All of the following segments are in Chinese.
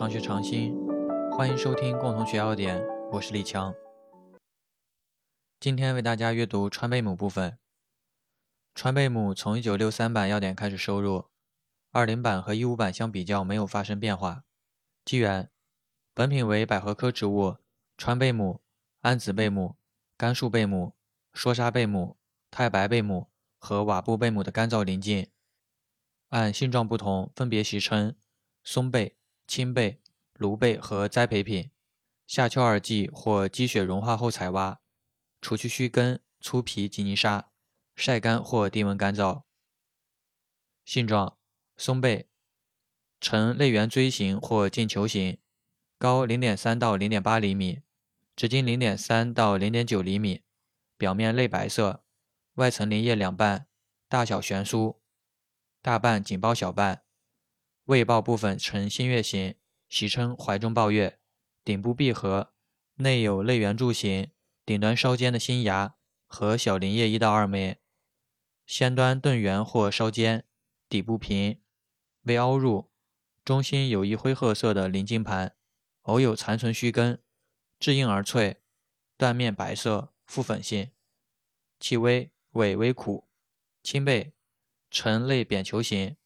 常学常新，欢迎收听共同学要点，我是李强。今天为大家阅读川贝母部分。川贝母从1963版要点开始收入，20版和15版相比较没有发生变化。纪元：本品为百合科植物川贝母、安子贝母、甘树贝母、梭沙贝母、太白贝母和瓦布贝母的干燥临近。按性状不同，分别习称松贝、青贝、芦贝和栽培品。夏秋二季或积雪融化后采挖，除去须根、粗皮及泥沙，晒干或低温干燥。性状：松贝，呈类圆锥形或近球形，高0.3到0.8厘米，直径0.3到0.9厘米，表面类白色，外层鳞叶两瓣，大小悬殊。大瓣紧包小瓣，胃抱部分呈新月形，习称怀中抱月。顶部闭合，内有类圆柱形，顶端稍尖的新芽和小鳞叶一到二枚。先端钝圆或稍尖，底部平，微凹入，中心有一灰褐色的鳞茎盘，偶有残存须根，质硬而脆，断面白色，复粉性。气微，味微苦，青背。呈类扁球形，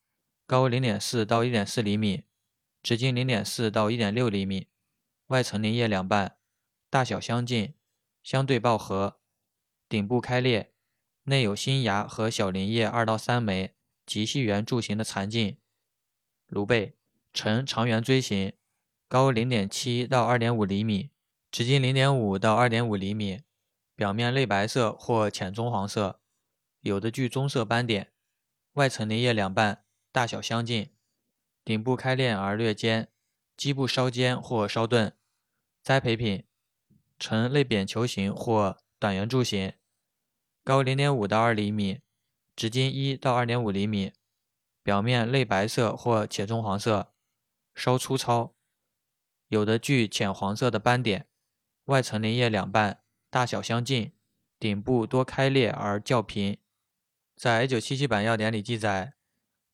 高0.4到1.4厘米，直径0.4到1.6厘米，外层鳞叶两瓣，大小相近，相对抱合，顶部开裂，内有新芽和小鳞叶二到三枚及细圆柱形的残茎。芦背呈长圆锥形，高0.7到2.5厘米，直径0.5到2.5厘米，表面类白色或浅棕黄色，有的具棕色斑点。外层鳞叶两瓣，大小相近，顶部开裂而略尖，基部稍尖或稍钝。栽培品，呈类扁球形或短圆柱形，高0.5到2厘米，直径1到2.5厘米，表面类白色或浅棕黄色，稍粗糙，有的具浅黄色的斑点。外层鳞叶两瓣，大小相近，顶部多开裂而较平。在1977版药典里记载，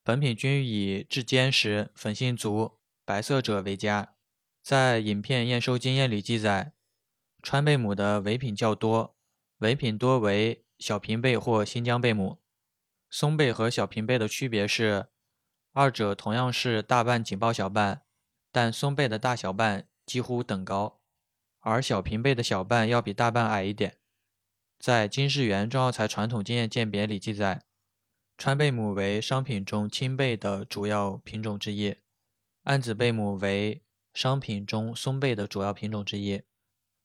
本品均以质坚实、粉性足、白色者为佳。在影片验收经验里记载，川贝母的伪品较多，伪品多为小平贝或新疆贝母。松贝和小平贝的区别是，二者同样是大瓣紧抱小瓣，但松贝的大小瓣几乎等高，而小平贝的小瓣要比大瓣矮一点。在金世元中药材传统经验鉴别里记载，川贝母为商品中青贝的主要品种之一，安子贝母为商品中松贝的主要品种之一，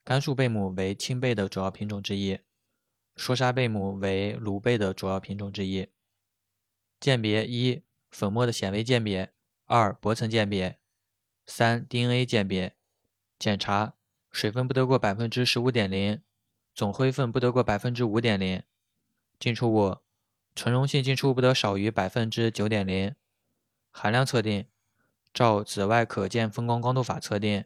甘肃贝母为青贝的主要品种之一，说沙贝母为芦贝的主要品种之一。鉴别一、粉末的显微鉴别；二、薄层鉴别；三、DNA 鉴别。检查水分不得过百分之十五点零。总灰分不得过百分之五点零，进出物纯溶性进出不得少于百分之九点零，含量测定照紫外可见分光光度法测定，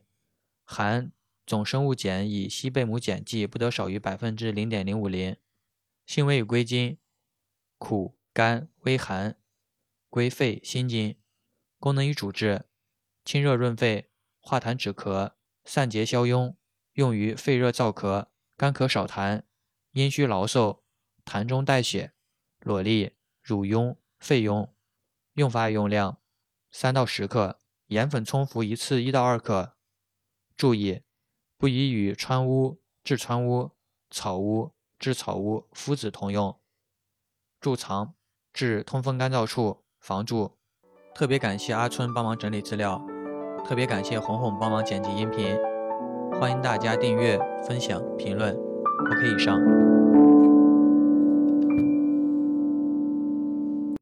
含总生物碱以硒贝母碱剂不得少于百分之零点零五零，性味与归经苦甘微寒，归肺心经，功能与主治清热润肺，化痰止咳，散结消痈，用于肺热燥咳。干咳少痰、阴虚劳嗽、痰中带血、裸痢、乳痈、肺痈。用法用量：三到十克，盐粉冲服一次一到二克。注意，不宜与川乌、制川乌、草乌、制草乌、附子同用。贮藏至通风干燥处，防蛀。特别感谢阿春帮忙整理资料，特别感谢红红帮忙剪辑音频。欢迎大家订阅、分享、评论。OK，以上。